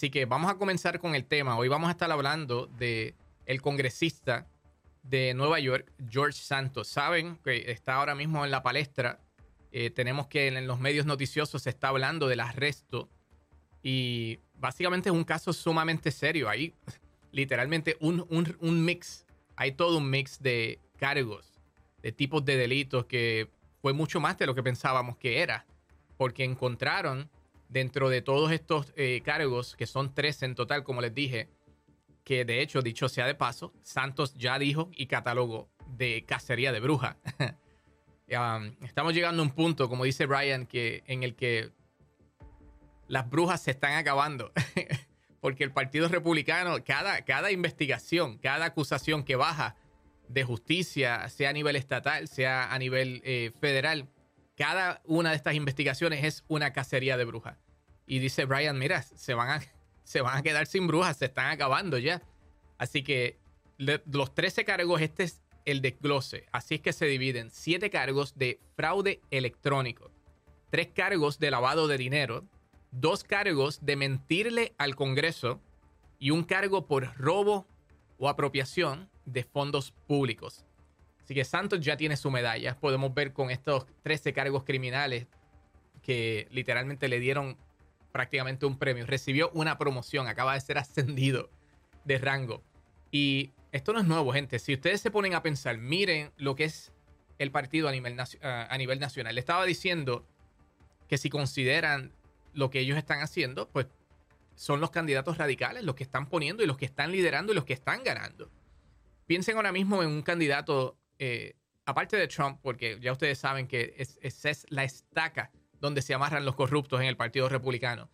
Así que vamos a comenzar con el tema. Hoy vamos a estar hablando de el congresista de Nueva York, George Santos. Saben que está ahora mismo en la palestra. Eh, tenemos que en los medios noticiosos se está hablando del arresto y básicamente es un caso sumamente serio. Hay literalmente un, un mix, hay todo un mix de cargos, de tipos de delitos que fue mucho más de lo que pensábamos que era, porque encontraron dentro de todos estos eh, cargos, que son tres en total, como les dije, que de hecho, dicho sea de paso, Santos ya dijo y catalogó de cacería de bruja. Um, estamos llegando a un punto, como dice Brian, que, en el que las brujas se están acabando. Porque el Partido Republicano, cada, cada investigación, cada acusación que baja de justicia, sea a nivel estatal, sea a nivel eh, federal, cada una de estas investigaciones es una cacería de brujas. Y dice Brian, mira, se van a, se van a quedar sin brujas, se están acabando ya. Así que los 13 cargos, este es el desglose. Así es que se dividen 7 cargos de fraude electrónico, 3 cargos de lavado de dinero, 2 cargos de mentirle al Congreso y un cargo por robo o apropiación de fondos públicos. Así que Santos ya tiene su medalla. Podemos ver con estos 13 cargos criminales que literalmente le dieron prácticamente un premio. Recibió una promoción, acaba de ser ascendido de rango. Y esto no es nuevo, gente. Si ustedes se ponen a pensar, miren lo que es el partido a nivel, a nivel nacional. Le estaba diciendo que si consideran lo que ellos están haciendo, pues son los candidatos radicales los que están poniendo y los que están liderando y los que están ganando. Piensen ahora mismo en un candidato eh, aparte de Trump, porque ya ustedes saben que esa es, la estaca donde se amarran los corruptos en el Partido Republicano.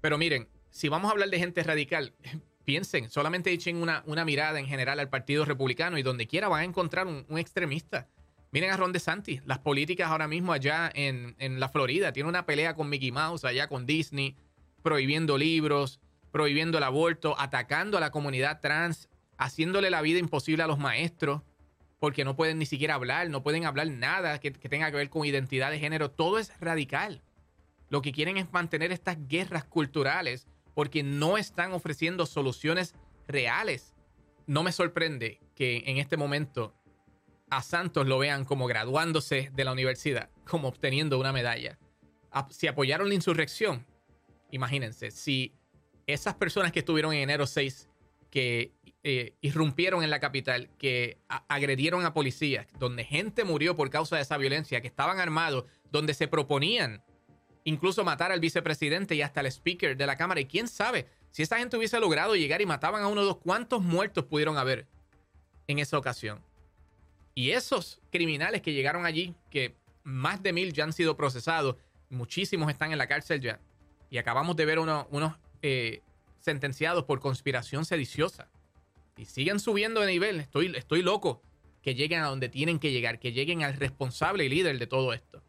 Pero miren, si vamos a hablar de gente radical, piensen, solamente echen una, mirada en general al Partido Republicano y donde quiera van a encontrar un, extremista. Miren a Ron DeSantis, las políticas ahora mismo allá en, en, la Florida. Tiene una pelea con Mickey Mouse, allá con Disney, prohibiendo libros, prohibiendo el aborto, atacando a la comunidad trans, haciéndole la vida imposible a los maestros porque no pueden ni siquiera hablar, no pueden hablar nada que, tenga que ver con identidad de género. Todo es radical. Lo que quieren es mantener estas guerras culturales porque no están ofreciendo soluciones reales. No me sorprende que en este momento a Santos lo vean como graduándose de la universidad, como obteniendo una medalla. Si apoyaron la insurrección, imagínense, si esas personas que estuvieron en enero 6 que eh, irrumpieron en la capital, que agredieron a policías, donde gente murió por causa de esa violencia, que estaban armados, donde se proponían incluso matar al vicepresidente y hasta al speaker de la Cámara. Y quién sabe, si esa gente hubiese logrado llegar y mataban a uno de dos, ¿cuántos muertos pudieron haber en esa ocasión? Y esos criminales que llegaron allí, que más de mil ya han sido procesados, muchísimos están en la cárcel ya. Y acabamos de ver unos eh, sentenciados por conspiración sediciosa. Y siguen subiendo de nivel. Estoy, estoy loco que lleguen a donde tienen que llegar, que lleguen al responsable y líder de todo esto.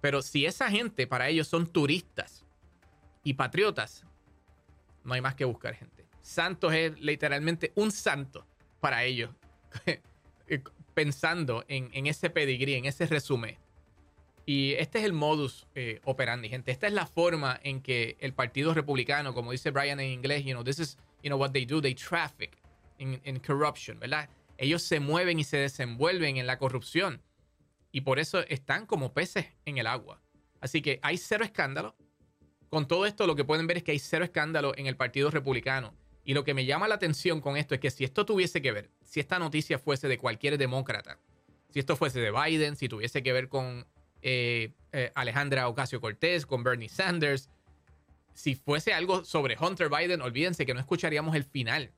Pero si esa gente para ellos son turistas y patriotas, no hay más que buscar gente. Santos es literalmente un santo para ellos, pensando en, en ese pedigrí, en ese resumen. Y este es el modus eh, operandi, gente. Esta es la forma en que el Partido Republicano, como dice Brian en inglés, you know, this is, you know, what they do, they traffic in, corruption, ¿verdad? Ellos se mueven y se desenvuelven en la corrupción. Y por eso están como peces en el agua. Así que hay cero escándalo. Con todo esto, lo que pueden ver es que hay cero escándalo en el Partido Republicano. Y lo que me llama la atención con esto es que si esto tuviese que ver, si esta noticia fuese de cualquier demócrata, si esto fuese de Biden, si tuviese que ver con eh, eh, Alejandra Ocasio Cortés, con Bernie Sanders. Si fuese algo sobre Hunter Biden, olvídense que no escucharíamos el final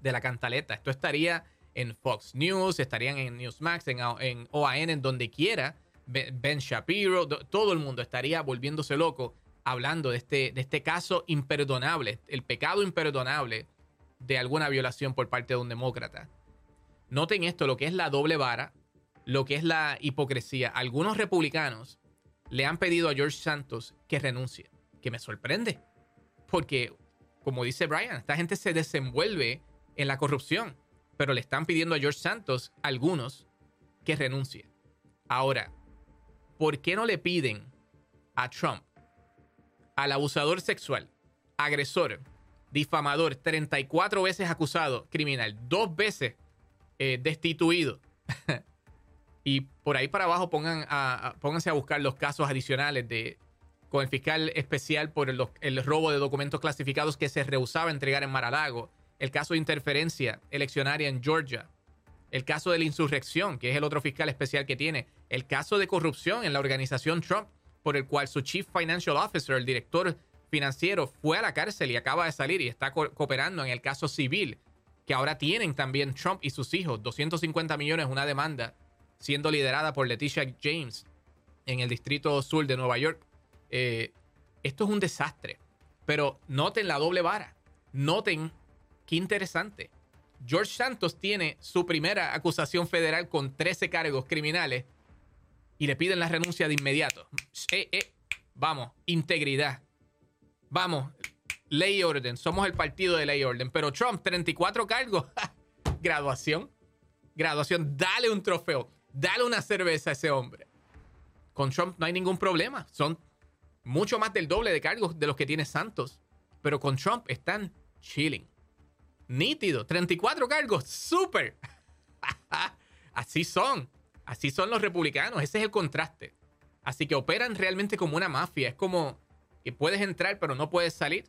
de la cantaleta. Esto estaría en Fox News, estarían en Newsmax, en, en OAN, en donde quiera. Ben Shapiro, todo el mundo estaría volviéndose loco hablando de este, de este caso imperdonable, el pecado imperdonable de alguna violación por parte de un demócrata. Noten esto, lo que es la doble vara lo que es la hipocresía. Algunos republicanos le han pedido a George Santos que renuncie, que me sorprende, porque, como dice Brian, esta gente se desenvuelve en la corrupción, pero le están pidiendo a George Santos, algunos, que renuncie. Ahora, ¿por qué no le piden a Trump, al abusador sexual, agresor, difamador, 34 veces acusado criminal, dos veces eh, destituido. y por ahí para abajo pongan a, pónganse a buscar los casos adicionales de con el fiscal especial por el, robo de documentos clasificados que se rehusaba a entregar en Maralago, el caso de interferencia eleccionaria en Georgia, el caso de la insurrección, que es el otro fiscal especial que tiene, el caso de corrupción en la organización Trump, por el cual su Chief Financial Officer, el director financiero, fue a la cárcel y acaba de salir y está cooperando en el caso civil, que ahora tienen también Trump y sus hijos, 250 millones, una demanda siendo liderada por Leticia James en el distrito sur de Nueva York. Eh, esto es un desastre, pero noten la doble vara, noten qué interesante. George Santos tiene su primera acusación federal con 13 cargos criminales y le piden la renuncia de inmediato. Eh, eh, vamos, integridad. Vamos, ley y orden. Somos el partido de ley y orden. Pero Trump, 34 cargos. Graduación. Graduación. Dale un trofeo. Dale una cerveza a ese hombre. Con Trump no hay ningún problema. Son mucho más del doble de cargos de los que tiene Santos. Pero con Trump están chilling nítido. 34 cargos, súper. Así son. Así son los republicanos. Ese es el contraste. Así que operan realmente como una mafia. Es como que puedes entrar, pero no puedes salir.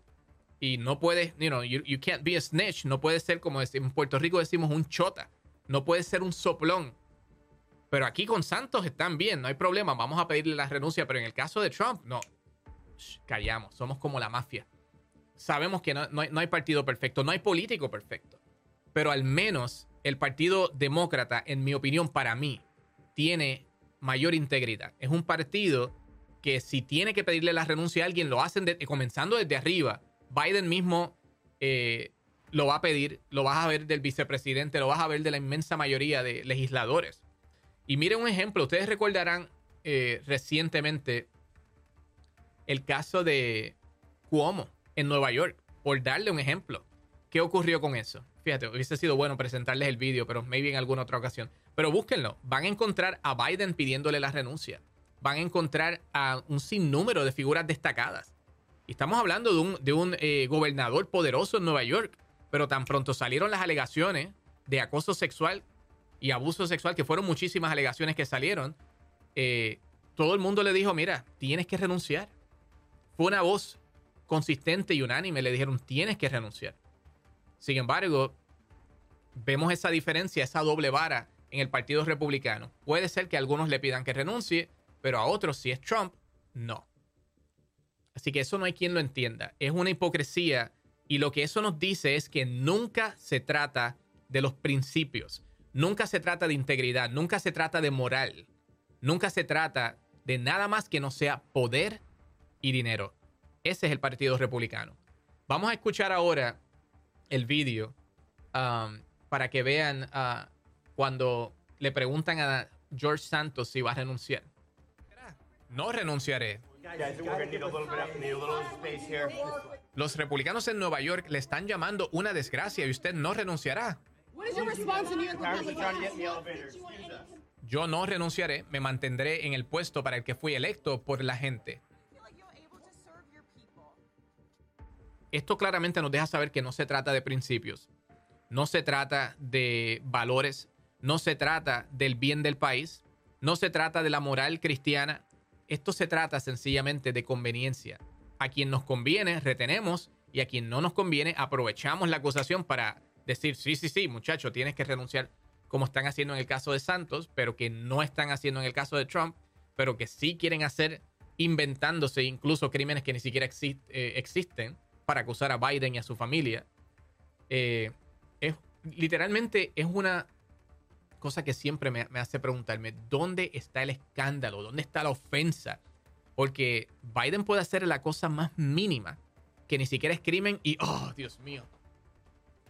Y no puedes, you know, you, can't be a snitch. No puedes ser como en Puerto Rico decimos un chota. No puedes ser un soplón. Pero aquí con Santos están bien, no hay problema. Vamos a pedirle la renuncia. Pero en el caso de Trump, no. callamos. Somos como la mafia sabemos que no, hay, partido perfecto, no hay político perfecto. Pero al menos el Partido Demócrata, en mi opinión, para mí, tiene mayor integridad. Es un partido que si tiene que pedirle la renuncia a alguien, lo hacen comenzando desde arriba. Biden mismo eh, lo va a pedir, lo vas a ver del vicepresidente, lo vas a ver de la inmensa mayoría de legisladores. Y miren un ejemplo, ustedes recordarán eh, recientemente el caso de Cuomo en Nueva York, por darle un ejemplo. ¿Qué ocurrió con eso? Fíjate, hubiese sido bueno presentarles el vídeo, pero maybe en alguna otra ocasión. Pero búsquenlo. Van a encontrar a Biden pidiéndole la renuncia. Van a encontrar a un sinnúmero de figuras destacadas. Y estamos hablando de un, de un eh, gobernador poderoso en Nueva York. Pero tan pronto salieron las alegaciones de acoso sexual y abuso sexual, que fueron muchísimas alegaciones que salieron, eh, todo el mundo le dijo, mira, tienes que renunciar. Fue una voz consistente y unánime le dijeron tienes que renunciar. Sin embargo, vemos esa diferencia, esa doble vara en el Partido Republicano. Puede ser que algunos le pidan que renuncie, pero a otros, si es Trump, no. Así que eso no hay quien lo entienda. Es una hipocresía y lo que eso nos dice es que nunca se trata de los principios, nunca se trata de integridad, nunca se trata de moral, nunca se trata de nada más que no sea poder y dinero. Ese es el Partido Republicano. Vamos a escuchar ahora el vídeo um, para que vean uh, cuando le preguntan a George Santos si va a renunciar. No renunciaré. Los republicanos en Nueva York le están llamando una desgracia y usted no renunciará. Yo no renunciaré, me mantendré en el puesto para el que fui electo por la gente. esto claramente nos deja saber que no se trata de principios, no se trata de valores, no se trata del bien del país, no se trata de la moral cristiana, esto se trata sencillamente de conveniencia. A quien nos conviene, retenemos y a quien no nos conviene, aprovechamos la acusación para decir, sí, sí, sí, muchacho, tienes que renunciar, como están haciendo en el caso de Santos, pero que no están haciendo en el caso de Trump, pero que sí quieren hacer inventándose incluso crímenes que ni siquiera eh, existen para acusar a Biden y a su familia. Eh, es, literalmente es una cosa que siempre me, hace preguntarme, ¿dónde está el escándalo? ¿Dónde está la ofensa? Porque Biden puede hacer la cosa más mínima, que ni siquiera es crimen y, oh, Dios mío,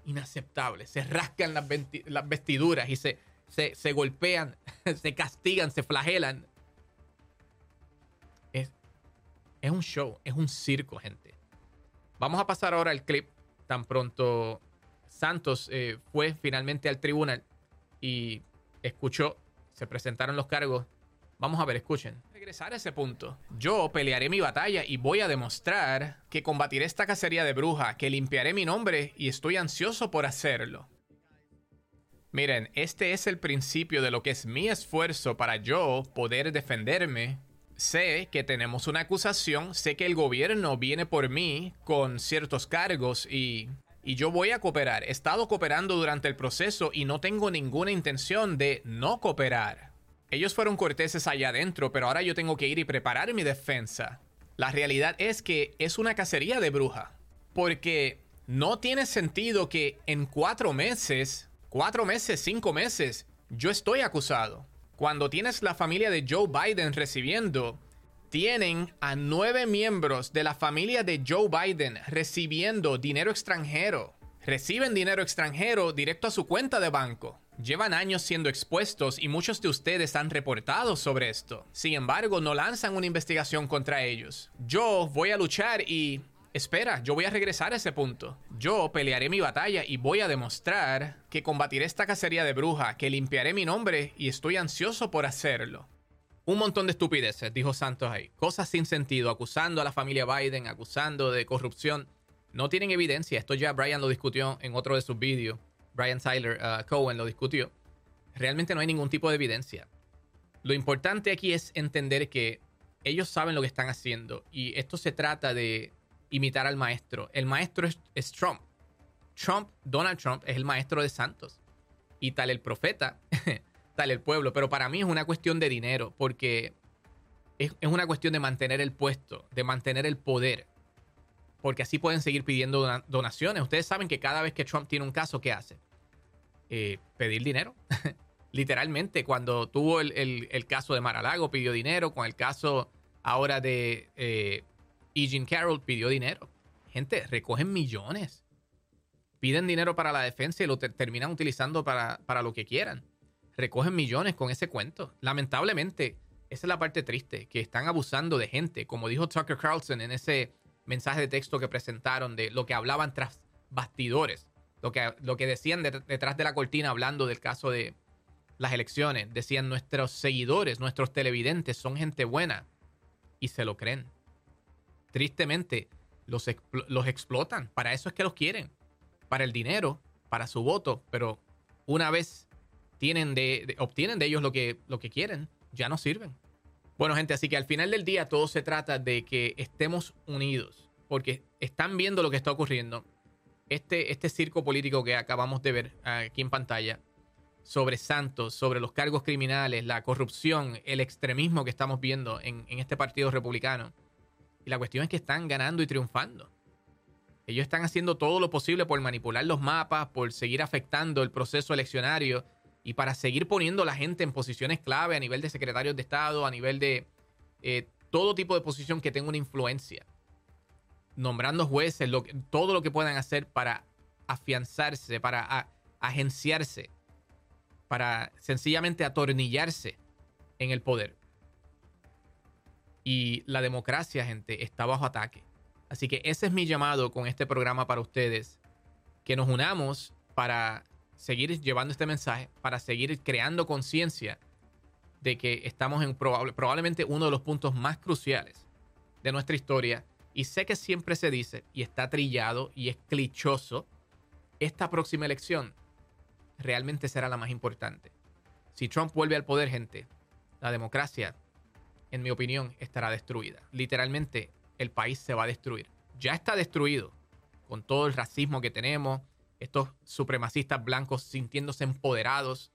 inaceptable. Se rascan las, vestiduras y se, se, se, golpean, se castigan, se flagelan. Es, es un show, es un circo, gente. Vamos a pasar ahora al clip. Tan pronto Santos eh, fue finalmente al tribunal y escuchó, se presentaron los cargos. Vamos a ver, escuchen. Regresar a ese punto. Yo pelearé mi batalla y voy a demostrar que combatiré esta cacería de bruja, que limpiaré mi nombre y estoy ansioso por hacerlo. Miren, este es el principio de lo que es mi esfuerzo para yo poder defenderme. Sé que tenemos una acusación, sé que el gobierno viene por mí con ciertos cargos y, y yo voy a cooperar. He estado cooperando durante el proceso y no tengo ninguna intención de no cooperar. Ellos fueron corteses allá adentro, pero ahora yo tengo que ir y preparar mi defensa. La realidad es que es una cacería de bruja. Porque no tiene sentido que en cuatro meses cuatro meses, cinco meses, yo estoy acusado. Cuando tienes la familia de Joe Biden recibiendo, tienen a nueve miembros de la familia de Joe Biden recibiendo dinero extranjero. Reciben dinero extranjero directo a su cuenta de banco. Llevan años siendo expuestos y muchos de ustedes han reportado sobre esto. Sin embargo, no lanzan una investigación contra ellos. Yo voy a luchar y Espera, yo voy a regresar a ese punto. Yo pelearé mi batalla y voy a demostrar que combatiré esta cacería de bruja, que limpiaré mi nombre y estoy ansioso por hacerlo. Un montón de estupideces, dijo Santos ahí. Cosas sin sentido, acusando a la familia Biden, acusando de corrupción. No tienen evidencia. Esto ya Brian lo discutió en otro de sus vídeos. Brian Tyler uh, Cohen lo discutió. Realmente no hay ningún tipo de evidencia. Lo importante aquí es entender que ellos saben lo que están haciendo y esto se trata de imitar al maestro. El maestro es, Trump. Trump, Donald Trump, es el maestro de Santos. Y tal el profeta, tal el pueblo. Pero para mí es una cuestión de dinero, porque es, una cuestión de mantener el puesto, de mantener el poder. Porque así pueden seguir pidiendo donaciones. Ustedes saben que cada vez que Trump tiene un caso, ¿qué hace? Eh, pedir dinero. Literalmente, cuando tuvo el, caso de Maralago, pidió dinero. Con el caso ahora de eh, Jim Carroll pidió dinero. Gente, recogen millones. Piden dinero para la defensa y lo terminan utilizando para, para lo que quieran. Recogen millones con ese cuento. Lamentablemente, esa es la parte triste, que están abusando de gente. Como dijo Tucker Carlson en ese mensaje de texto que presentaron de lo que hablaban tras bastidores. Lo que, lo que decían detrás de la cortina hablando del caso de las elecciones. Decían nuestros seguidores, nuestros televidentes son gente buena. Y se lo creen tristemente, los, los explotan. Para eso es que los quieren. Para el dinero, para su voto. Pero una vez tienen de, obtienen de ellos lo que, lo que quieren, ya no sirven. Bueno, gente, así que al final del día todo se trata de que estemos unidos. Porque están viendo lo que está ocurriendo. Este, este circo político que acabamos de ver aquí en pantalla sobre Santos, sobre los cargos criminales, la corrupción, el extremismo que estamos viendo en, en este partido republicano y la cuestión es que están ganando y triunfando. Ellos están haciendo todo lo posible por manipular los mapas, por seguir afectando el proceso eleccionario y para seguir poniendo a la gente en posiciones clave a nivel de secretarios de Estado, a nivel de eh, todo tipo de posición que tenga una influencia. Nombrando jueces, todo lo que puedan hacer para afianzarse, para agenciarse, para sencillamente atornillarse en el poder. Y la democracia, gente, está bajo ataque. Así que ese es mi llamado con este programa para ustedes. Que nos unamos para seguir llevando este mensaje, para seguir creando conciencia de que estamos en probablemente uno de los puntos más cruciales de nuestra historia. Y sé que siempre se dice, y está trillado y es clichoso, esta próxima elección realmente será la más importante. Si Trump vuelve al poder, gente, la democracia en mi opinión, estará destruida. Literalmente, el país se va a destruir. Ya está destruido con todo el racismo que tenemos, estos supremacistas blancos sintiéndose empoderados,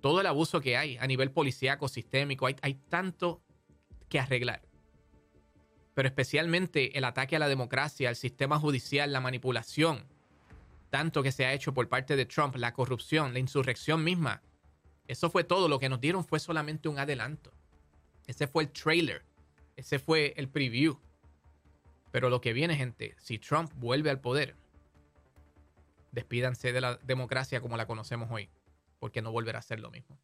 todo el abuso que hay a nivel policíaco, sistémico, hay, hay tanto que arreglar. Pero especialmente el ataque a la democracia, al sistema judicial, la manipulación, tanto que se ha hecho por parte de Trump, la corrupción, la insurrección misma. Eso fue todo, lo que nos dieron fue solamente un adelanto. Ese fue el trailer. Ese fue el preview. Pero lo que viene, gente, si Trump vuelve al poder, despídanse de la democracia como la conocemos hoy, porque no volverá a ser lo mismo.